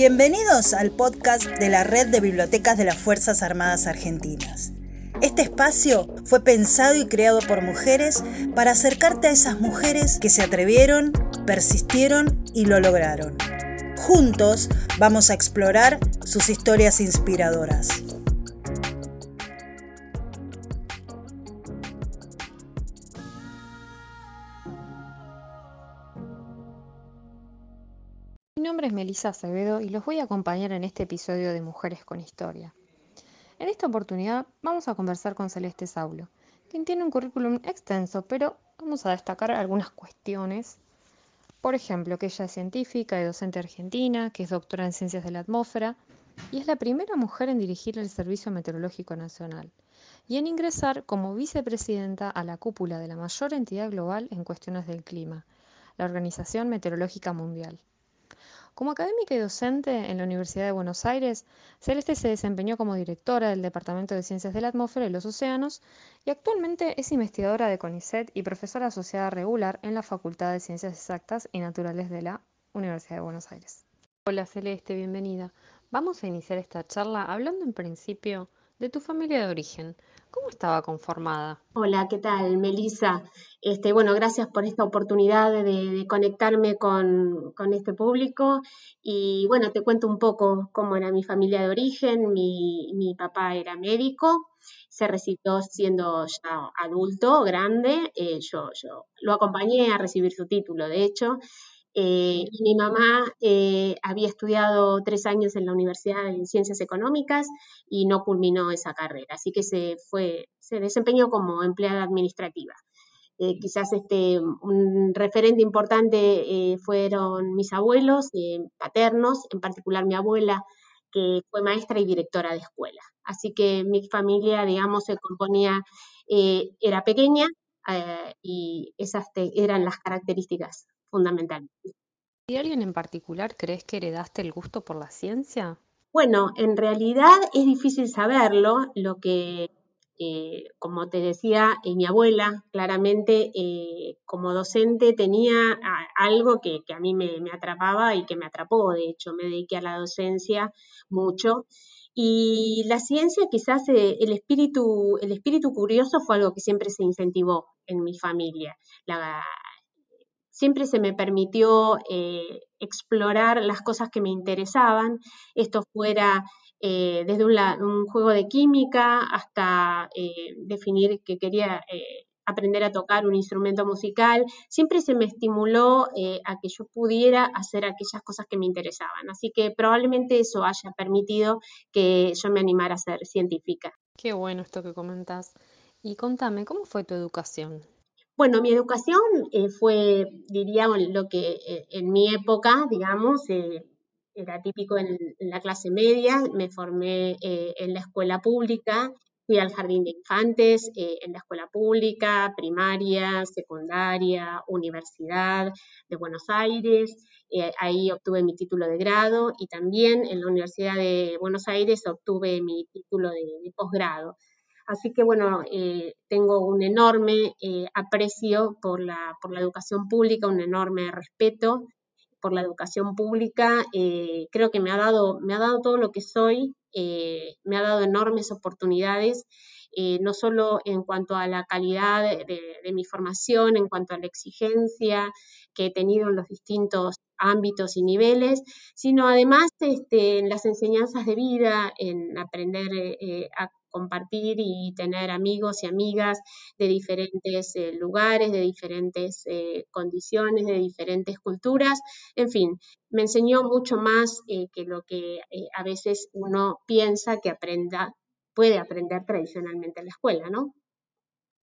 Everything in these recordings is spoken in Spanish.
Bienvenidos al podcast de la Red de Bibliotecas de las Fuerzas Armadas Argentinas. Este espacio fue pensado y creado por mujeres para acercarte a esas mujeres que se atrevieron, persistieron y lo lograron. Juntos vamos a explorar sus historias inspiradoras. Nombre es Melissa Acevedo y los voy a acompañar en este episodio de Mujeres con Historia. En esta oportunidad vamos a conversar con Celeste Saulo, quien tiene un currículum extenso, pero vamos a destacar algunas cuestiones. Por ejemplo, que ella es científica y docente argentina, que es doctora en ciencias de la atmósfera y es la primera mujer en dirigir el Servicio Meteorológico Nacional y en ingresar como vicepresidenta a la cúpula de la mayor entidad global en cuestiones del clima, la Organización Meteorológica Mundial. Como académica y docente en la Universidad de Buenos Aires, Celeste se desempeñó como directora del Departamento de Ciencias de la Atmósfera y los Océanos y actualmente es investigadora de CONICET y profesora asociada regular en la Facultad de Ciencias Exactas y Naturales de la Universidad de Buenos Aires. Hola Celeste, bienvenida. Vamos a iniciar esta charla hablando en principio de tu familia de origen. ¿Cómo estaba conformada? Hola, ¿qué tal, Melissa? Este, bueno, gracias por esta oportunidad de, conectarme con, este público. Y bueno, te cuento un poco cómo era mi familia de origen. Mi, papá era médico, se recibió siendo ya adulto, grande. Eh, yo, yo lo acompañé a recibir su título, de hecho. Eh, y mi mamá eh, había estudiado tres años en la Universidad de Ciencias Económicas y no culminó esa carrera, así que se, fue, se desempeñó como empleada administrativa. Eh, quizás este, un referente importante fueron mis abuelos paternos, en particular mi abuela, que fue maestra y directora de escuela. Así que mi familia, digamos, se componía, era pequeña y esas eran las características fundamental. ¿Y alguien en particular crees que heredaste el gusto por la ciencia? Bueno, en realidad es difícil saberlo. Lo que, eh, como te decía, eh, mi abuela claramente eh, como docente tenía algo que, a mí me, atrapaba y que me atrapó. De hecho, me dediqué a la docencia mucho. Y la ciencia, quizás el, espíritu, el espíritu curioso fue algo que siempre se incentivó en mi familia. La, siempre se me permitió eh, explorar las cosas que me interesaban, esto fuera eh, desde un, juego de química hasta eh, definir que quería aprender a tocar un instrumento musical, siempre se me estimuló a que yo pudiera hacer aquellas cosas que me interesaban. Así que probablemente eso haya permitido que yo me animara a ser científica. Qué bueno esto que comentas. Y contame, ¿cómo fue tu educación? Bueno, mi educación eh, fue, diríamos, lo que eh, en mi época, digamos, eh, era típico en, la clase media. Me formé en la escuela pública, fui al jardín de infantes, en la escuela pública, primaria, secundaria, universidad de Buenos Aires. ahí obtuve mi título de grado y también en la Universidad de Buenos Aires obtuve mi título de posgrado. Así que bueno, eh, tengo un enorme eh, aprecio por la, por la educación pública, un enorme respeto por la educación pública. Eh, creo que me ha, dado, me ha dado todo lo que soy, me ha dado enormes oportunidades, no solo en cuanto a la calidad de, mi formación, en cuanto a la exigencia que he tenido en los distintos ámbitos y niveles, sino además este, en las enseñanzas de vida, en aprender a compartir y tener amigos y amigas de diferentes eh, lugares, de diferentes eh, condiciones, de diferentes culturas. En fin, me enseñó mucho más eh, que lo que a veces uno piensa que aprenda, puede aprender tradicionalmente en la escuela, ¿no?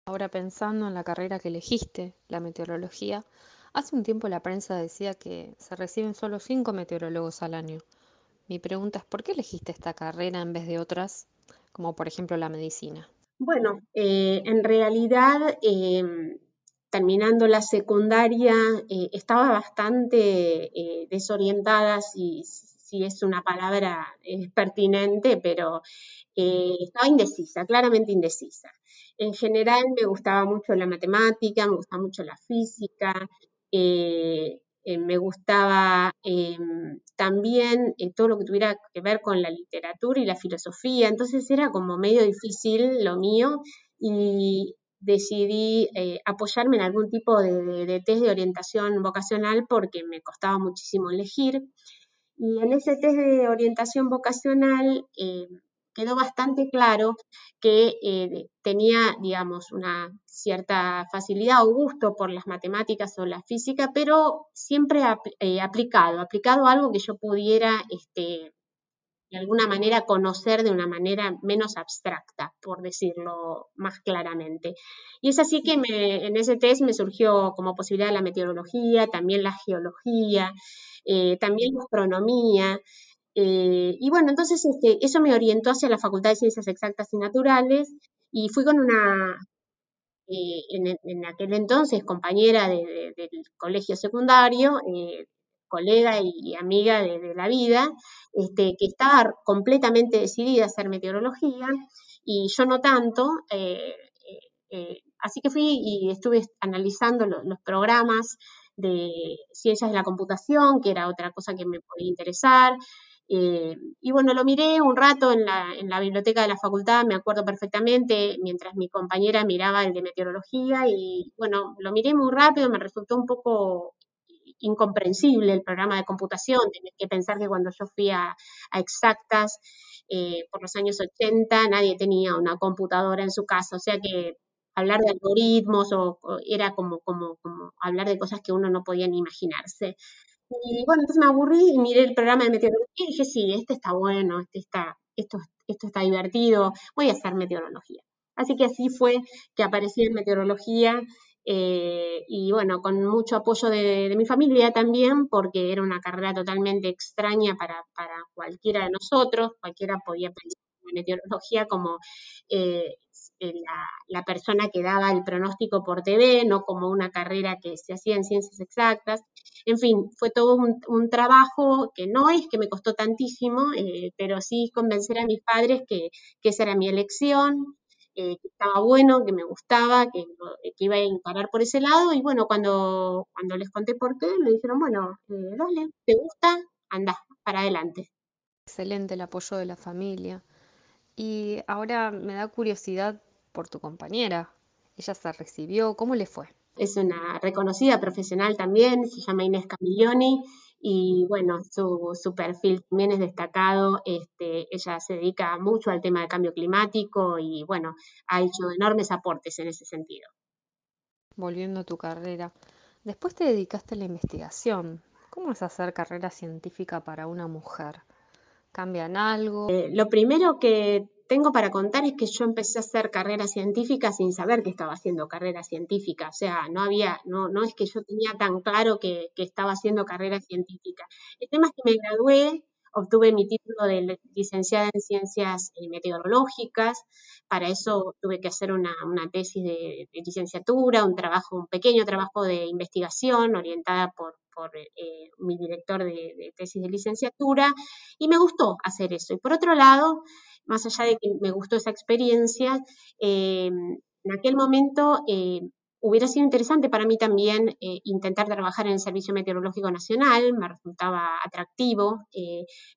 Ahora pensando en la carrera que elegiste, la meteorología, hace un tiempo la prensa decía que se reciben solo cinco meteorólogos al año. Mi pregunta es, ¿por qué elegiste esta carrera en vez de otras como por ejemplo la medicina? Bueno, eh, en realidad, em, terminando la secundaria, eh, estaba bastante eh, desorientada, si, si, es una palabra pertinente, pero estaba indecisa, claramente indecisa. En general me gustaba mucho la matemática, me gustaba mucho la física, eh, me gustaba em, también eh, todo lo que tuviera que ver con la literatura y la filosofía, entonces era como medio difícil lo mío y decidí eh, apoyarme en algún tipo de, test de orientación vocacional porque me costaba muchísimo elegir. Y en ese test de orientación vocacional quedó bastante claro que eh, tenía, digamos, una cierta facilidad o gusto por las matemáticas o la física, pero siempre eh, aplicado, aplicado algo que yo pudiera, este, de alguna manera, conocer de una manera menos abstracta, por decirlo más claramente. Y es así que en ese test me surgió como posibilidad la meteorología, también la geología, eh, también la astronomía, eh, y bueno, entonces este, eso me orientó hacia la Facultad de Ciencias Exactas y Naturales y fui con una, eh, en, aquel entonces, compañera del colegio secundario, eh, colega y, amiga de, la vida, este, que estaba completamente decidida a hacer meteorología y yo no tanto. así que fui y estuve analizando los programas de ciencias de la computación, que era otra cosa que me podía interesar, eh, y bueno, lo miré un rato en la, en la, biblioteca de la facultad, me acuerdo perfectamente, mientras mi compañera miraba el de meteorología y bueno, lo miré muy rápido, me resultó un poco incomprensible el programa de computación, tenés que pensar que cuando yo fui a, exactas eh, por los años 80 nadie tenía una computadora en su casa, o sea que hablar de algoritmos o, era como, como hablar de cosas que uno no podía ni imaginarse. Y bueno, entonces me aburrí y miré el programa de meteorología y dije, sí, este está bueno, este está, esto, esto está divertido, voy a hacer meteorología. Así que así fue que aparecí en meteorología eh, y bueno, con mucho apoyo de, mi familia también, porque era una carrera totalmente extraña para, para cualquiera de nosotros, cualquiera podía pensar en meteorología como eh, eh, la, persona que daba el pronóstico por TV, no como una carrera que se hacía en ciencias exactas. En fin, fue todo un, trabajo que no es que me costó tantísimo, eh, pero sí convencer a mis padres que, esa era mi elección, eh, que estaba bueno, que me gustaba, que, iba a encarar por ese lado. Y bueno, cuando, cuando les conté por qué, me dijeron, bueno, dale, ¿te gusta? Anda, para adelante. Excelente el apoyo de la familia. Y ahora me da curiosidad por tu compañera. Ella se recibió, ¿cómo le fue? Es una reconocida profesional también, se llama Inés Camilloni y bueno, su, perfil también es destacado. Este, ella se dedica mucho al tema del cambio climático y bueno, ha hecho enormes aportes en ese sentido. Volviendo a tu carrera, después te dedicaste a la investigación. ¿Cómo es hacer carrera científica para una mujer? ¿Cambian algo? Eh, lo primero que tengo para contar es que yo empecé a hacer carrera científica sin saber que estaba haciendo carrera científica. O sea, no había, no, no es que yo tenía tan claro que, estaba haciendo carrera científica. El tema es que me gradué, obtuve mi título de licenciada en ciencias eh, meteorológicas. Para eso tuve que hacer una, tesis de, licenciatura, un trabajo, un pequeño trabajo de investigación orientada por, eh, mi director de, tesis de licenciatura y me gustó hacer eso. Y por otro lado, más allá de que me gustó esa experiencia, eh, en aquel momento hubiera sido interesante para mí también eh, intentar trabajar en el Servicio Meteorológico Nacional, me resultaba atractivo,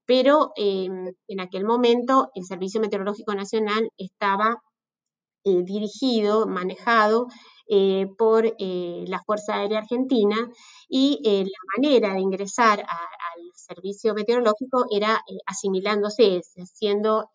pero en aquel momento el Servicio Meteorológico Nacional estaba dirigido, manejado por la Fuerza Aérea Argentina y la manera de ingresar al servicio meteorológico era asimilándose, siendo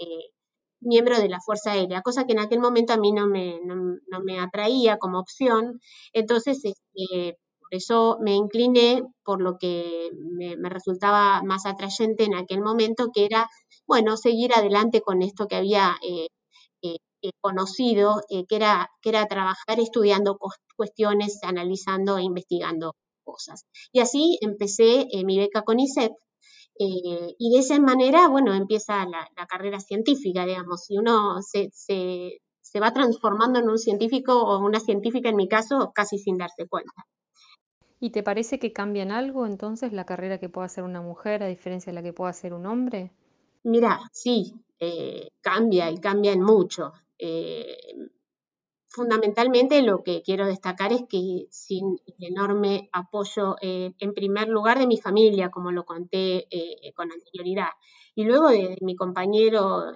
miembro de la Fuerza Aérea, cosa que en aquel momento a mí no me, no, me atraía como opción. Entonces, este, por eso me incliné por lo que me, resultaba más atrayente en aquel momento, que era, bueno, seguir adelante con esto que había eh, eh, eh, conocido, que, era, que era trabajar estudiando cuestiones, analizando e investigando cosas. Y así empecé mi beca con ISEP, eh, y de esa manera, bueno, empieza la, carrera científica, digamos, y uno se, se, se, va transformando en un científico o una científica, en mi caso, casi sin darse cuenta. ¿Y te parece que cambia en algo entonces la carrera que pueda hacer una mujer a diferencia de la que pueda hacer un hombre? Mira, sí, eh, cambia y cambia en mucho. Eh, fundamentalmente lo que quiero destacar es que sin el enorme apoyo, eh, en primer lugar, de mi familia, como lo conté eh, con anterioridad, y luego de, mi compañero,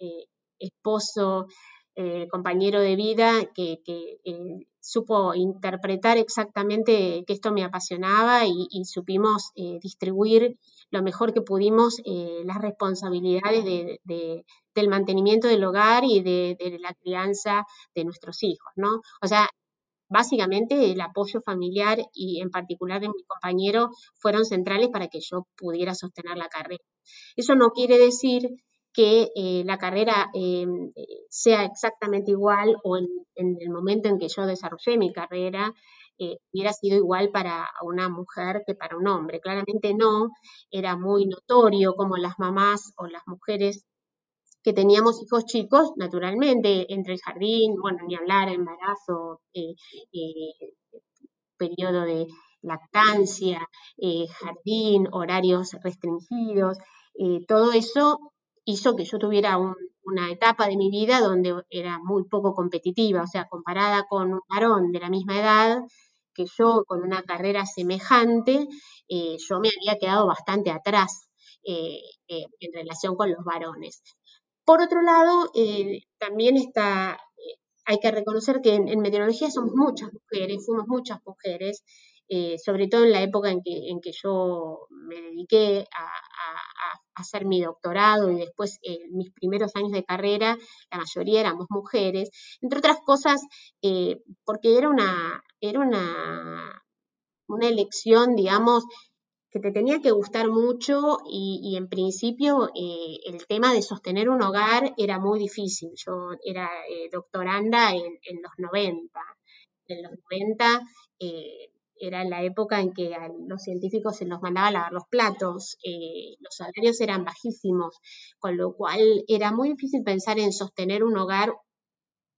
eh, esposo, compañero de vida, que, supo interpretar exactamente que esto me apasionaba y, supimos distribuir lo mejor que pudimos las responsabilidades de, del mantenimiento del hogar y de, la crianza de nuestros hijos, ¿no? O sea, básicamente el apoyo familiar y en particular de mi compañero fueron centrales para que yo pudiera sostener la carrera. Eso no quiere decir que eh, la carrera eh, sea exactamente igual o en, el momento en que yo desarrollé mi carrera eh, hubiera sido igual para una mujer que para un hombre. Claramente no, era muy notorio como las mamás o las mujeres que teníamos hijos chicos, naturalmente, entre el jardín, bueno, ni hablar, embarazo, periodo de lactancia, jardín, horarios restringidos, todo eso hizo que yo tuviera una etapa de mi vida donde era muy poco competitiva, o sea, comparada con un varón de la misma edad, que yo con una carrera semejante, yo me había quedado bastante atrás en relación con los varones. Por otro lado, eh, también está, eh, hay que reconocer que en, meteorología somos muchas mujeres, fuimos muchas mujeres, eh, sobre todo en la época en que, en que yo me dediqué a, hacer mi doctorado y después en mis primeros años de carrera, la mayoría éramos mujeres, entre otras cosas, porque era una, era una, una elección, digamos, que te tenía que gustar mucho y, en principio eh, el tema de sostener un hogar era muy difícil. Yo era eh, doctoranda en, los 90. En los 90 eh, era la época en que a los científicos se los mandaba lavar los platos, los salarios eran bajísimos, con lo cual era muy difícil pensar en sostener un hogar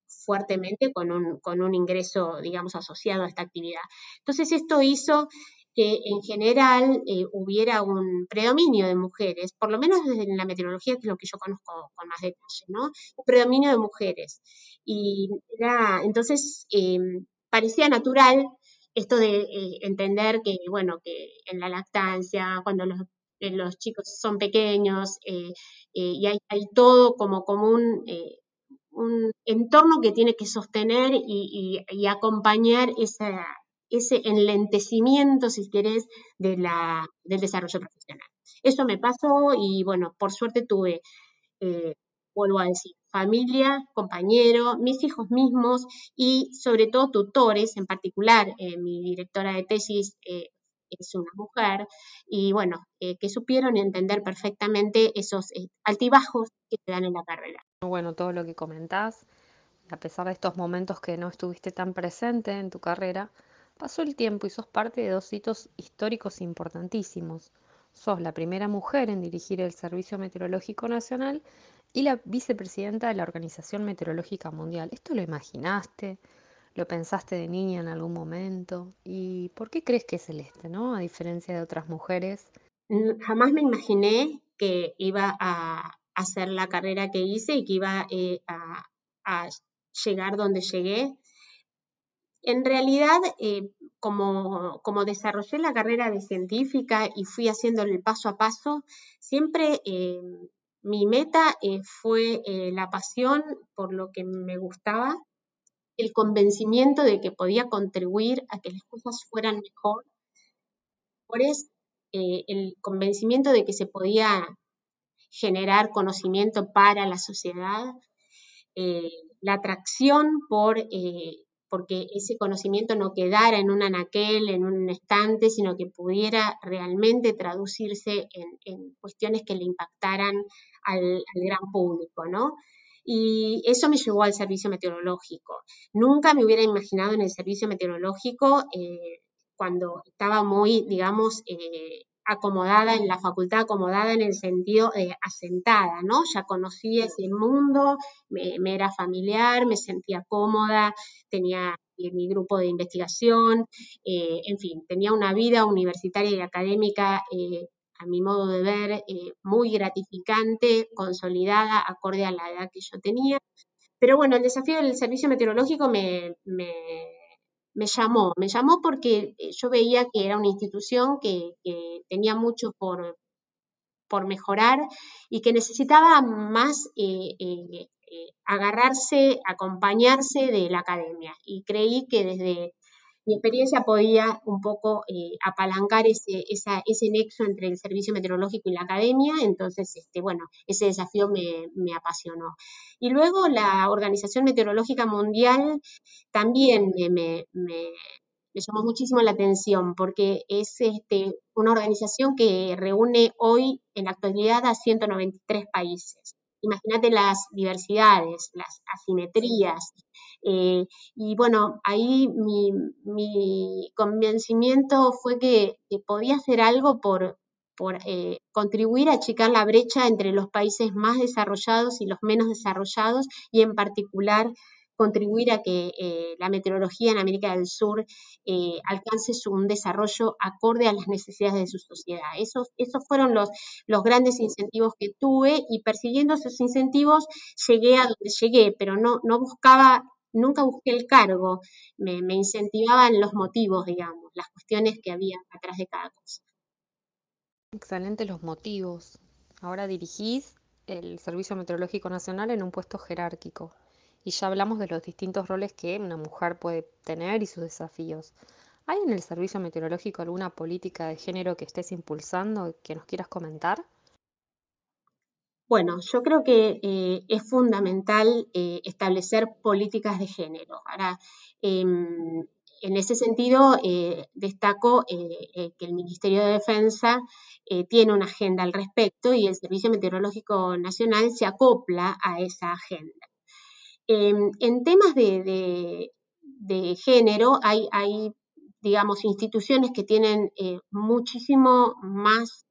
fuertemente con un, con un ingreso, digamos, asociado a esta actividad. Entonces esto hizo que en general eh, hubiera un predominio de mujeres, por lo menos desde la meteorología, que es lo que yo conozco con más detalle, ¿no? Un predominio de mujeres. Y era, entonces, eh, parecía natural esto de eh, entender que, bueno, que en la lactancia, cuando los, los chicos son pequeños, y hay, hay, todo como, como un, entorno que tiene que sostener y, y acompañar esa, ese enlentecimiento, si querés, de la, del desarrollo profesional. Eso me pasó y bueno, por suerte tuve, eh, vuelvo a decir, familia, compañero, mis hijos mismos y sobre todo tutores, en particular eh, mi directora de tesis eh, es una mujer, y bueno, que supieron entender perfectamente esos altibajos que te dan en la carrera. Bueno, todo lo que comentás, a pesar de estos momentos que no estuviste tan presente en tu carrera, Pasó el tiempo y sos parte de dos hitos históricos importantísimos. Sos la primera mujer en dirigir el Servicio Meteorológico Nacional y la vicepresidenta de la Organización Meteorológica Mundial. ¿Esto lo imaginaste? ¿Lo pensaste de niña en algún momento? ¿Y por qué crees que es celeste, no? A diferencia de otras mujeres. Jamás me imaginé que iba a hacer la carrera que hice y que iba eh, a, llegar donde llegué en realidad, eh, como, desarrollé la carrera de científica y fui haciéndolo el paso a paso, siempre eh, mi meta eh, fue la pasión por lo que me gustaba, el convencimiento de que podía contribuir a que las cosas fueran mejor, por eso el convencimiento de que se podía generar conocimiento para la sociedad, la atracción por porque ese conocimiento no quedara en un anaquel, en un estante, sino que pudiera realmente traducirse en, cuestiones que le impactaran al, gran público, ¿no? Y eso me llevó al servicio meteorológico. Nunca me hubiera imaginado en el servicio meteorológico eh, cuando estaba muy, digamos, eh, acomodada en la facultad, acomodada en el sentido de asentada, ¿no? Ya conocía ese mundo, me, era familiar, me sentía cómoda, tenía mi grupo de investigación, eh, en fin, tenía una vida universitaria y académica, eh, a mi modo de ver, eh, muy gratificante, consolidada, acorde a la edad que yo tenía. pero bueno, el desafío del servicio meteorológico me, llamó, me llamó porque eh, yo veía que era una institución que, tenía mucho por, por, mejorar y que necesitaba más eh, agarrarse, acompañarse de la academia. Y creí que desde mi experiencia podía un poco eh, apalancar ese, ese nexo entre el servicio meteorológico y la academia, entonces, este, bueno, ese desafío me, apasionó. Y luego la Organización Meteorológica Mundial también me, me, llamó muchísimo la atención porque es este, una organización que reúne hoy en la actualidad a 193 países. Imagínate las diversidades, las asimetrías, eh, y bueno, ahí mi, convencimiento fue que, podía hacer algo por, eh, contribuir a achicar la brecha entre los países más desarrollados y los menos desarrollados y en particular contribuir a que eh, la meteorología en América del Sur alcance un desarrollo acorde a las necesidades de su sociedad. Esos, esos fueron los, los grandes incentivos que tuve y persiguiendo esos incentivos llegué a donde llegué, pero no, no buscaba nunca busqué el cargo, me, incentivaban los motivos, digamos, las cuestiones que había atrás de cada cosa. Excelente los motivos. Ahora dirigís el Servicio Meteorológico Nacional en un puesto jerárquico y ya hablamos de los distintos roles que una mujer puede tener y sus desafíos. ¿Hay en el Servicio Meteorológico alguna política de género que estés impulsando que nos quieras comentar? Bueno, yo creo que eh, es fundamental eh, establecer políticas de género. Ahora, em, en ese sentido, eh, destaco que el Ministerio de Defensa tiene una agenda al respecto y el Servicio Meteorológico Nacional se acopla a esa agenda. Em, en temas de, género, hay, digamos, instituciones que tienen muchísimo más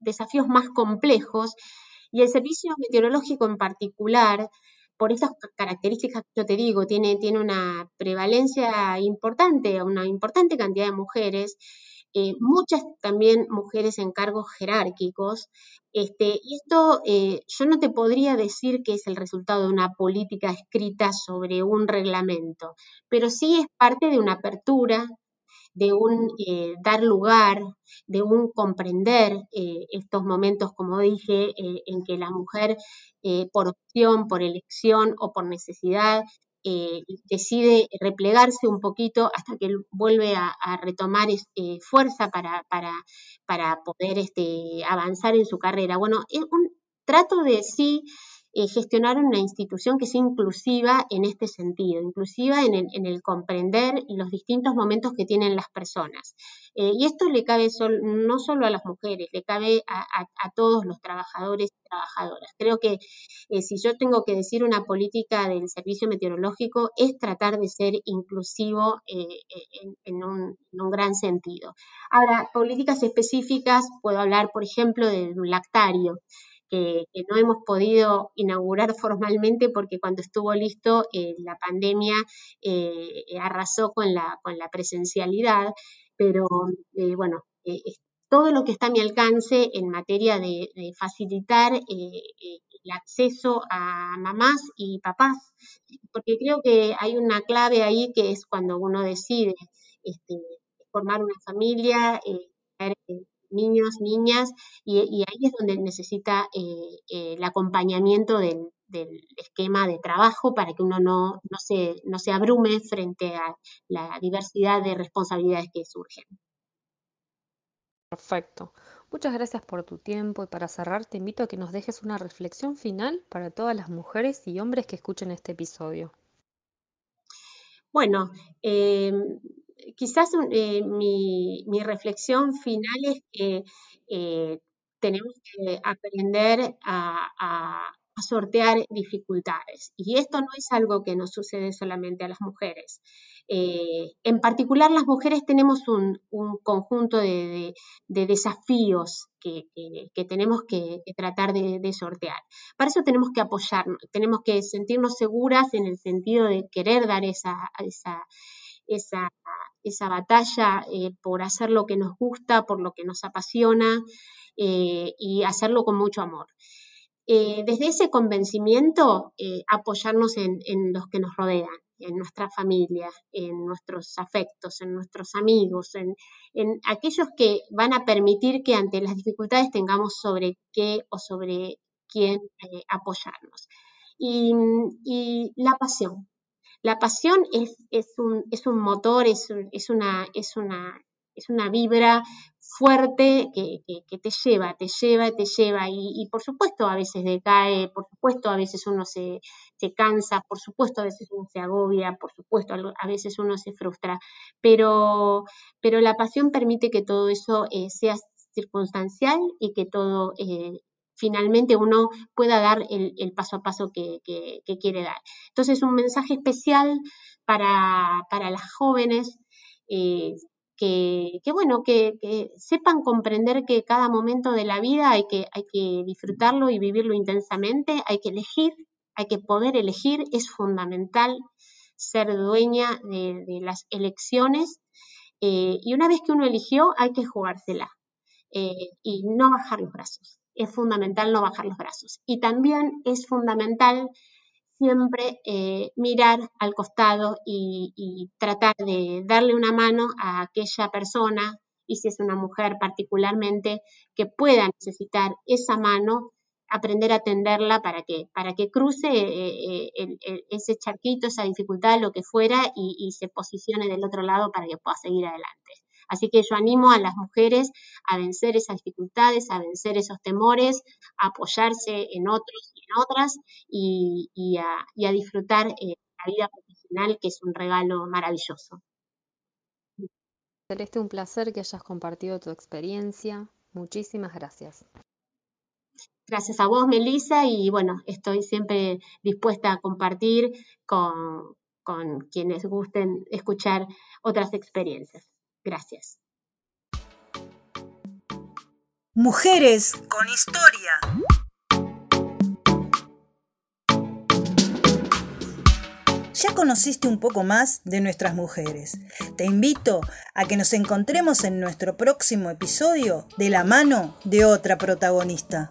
desafíos más complejos y el servicio meteorológico en particular, por esas características que yo te digo, tiene, tiene una prevalencia importante, una importante cantidad de mujeres, eh, muchas también mujeres en cargos jerárquicos. Este, y esto eh, yo no te podría decir que es el resultado de una política escrita sobre un reglamento, pero sí es parte de una apertura de un eh, dar lugar, de un comprender estos momentos, como dije, en que la mujer por opción, por elección o por necesidad decide replegarse un poquito hasta que vuelve a, retomar fuerza para, para, para poder este, avanzar en su carrera. Bueno, es un trato de sí eh, gestionar una institución que sea inclusiva en este sentido, inclusiva en el, comprender los distintos momentos que tienen las personas. Eh, y esto le cabe no solo a las mujeres, le cabe a, todos los trabajadores trabajadoras. Creo que eh, si yo tengo que decir una política del servicio meteorológico es tratar de ser inclusivo en, un, en un gran sentido. Ahora, políticas específicas, puedo hablar, por ejemplo, del lactario que, no hemos podido inaugurar formalmente porque cuando estuvo listo eh, la pandemia eh, arrasó con la, con la presencialidad, pero eh, bueno, todo lo que está a mi alcance en materia de, facilitar el acceso a mamás y papás, porque creo que hay una clave ahí que es cuando uno decide este, formar una familia, niños, niñas, y, ahí es donde necesita eh, eh, el acompañamiento del, esquema de trabajo para que uno no, no, se, no se abrume frente a la diversidad de responsabilidades que surgen. Perfecto. Muchas gracias por tu tiempo y para cerrar te invito a que nos dejes una reflexión final para todas las mujeres y hombres que escuchen este episodio. Bueno, eh, quizás eh, mi, reflexión final es que eh, tenemos que aprender a, sortear dificultades. Y esto no es algo que nos sucede solamente a las mujeres. Eh, en particular, las mujeres tenemos un, conjunto de, desafíos que, tenemos que, tratar de, sortear. Para eso tenemos que apoyarnos, tenemos que sentirnos seguras en el sentido de querer dar esa, esa, esa batalla eh, por hacer lo que nos gusta, por lo que nos apasiona eh, y hacerlo con mucho amor. Eh, desde ese convencimiento, eh, apoyarnos en, los que nos rodean, en nuestra familia, en nuestros afectos, en nuestros amigos, en, aquellos que van a permitir que ante las dificultades tengamos sobre qué o sobre quién eh, apoyarnos. Y, la pasión. La pasión es, un, es un, motor, es, es, una, es, una, es una vibra fuerte que, te lleva, te lleva, te lleva y, por supuesto a veces decae, por supuesto a veces uno se, cansa, por supuesto a veces uno se agobia, por supuesto a veces uno se frustra, pero, pero la pasión permite que todo eso eh, sea circunstancial y que todo eh, finalmente uno pueda dar el, paso a paso que, quiere dar. Entonces un mensaje especial para, las jóvenes. Eh, que, bueno, que, sepan comprender que cada momento de la vida hay que, hay que disfrutarlo y vivirlo intensamente, hay que elegir, hay que poder elegir, es fundamental ser dueña de, las elecciones eh, y una vez que uno eligió hay que jugársela eh, y no bajar los brazos. Es fundamental no bajar los brazos. Y también es fundamental siempre eh, mirar al costado y, tratar de darle una mano a aquella persona, y si es una mujer particularmente, que pueda necesitar esa mano, aprender a atenderla para que, para que cruce eh, eh, ese charquito, esa dificultad, lo que fuera, y se posicione del otro lado para que pueda seguir adelante. Así que yo animo a las mujeres a vencer esas dificultades, a vencer esos temores, a apoyarse en otros y en otras y, a, disfrutar eh, la vida profesional, que es un regalo maravilloso. Celeste, un placer que hayas compartido tu experiencia. Muchísimas gracias. Gracias a vos, Melissa, y bueno, estoy siempre dispuesta a compartir con quienes gusten escuchar otras experiencias. Gracias. Mujeres con historia. Ya conociste un poco más de nuestras mujeres. Te invito a que nos encontremos en nuestro próximo episodio de la mano de otra protagonista.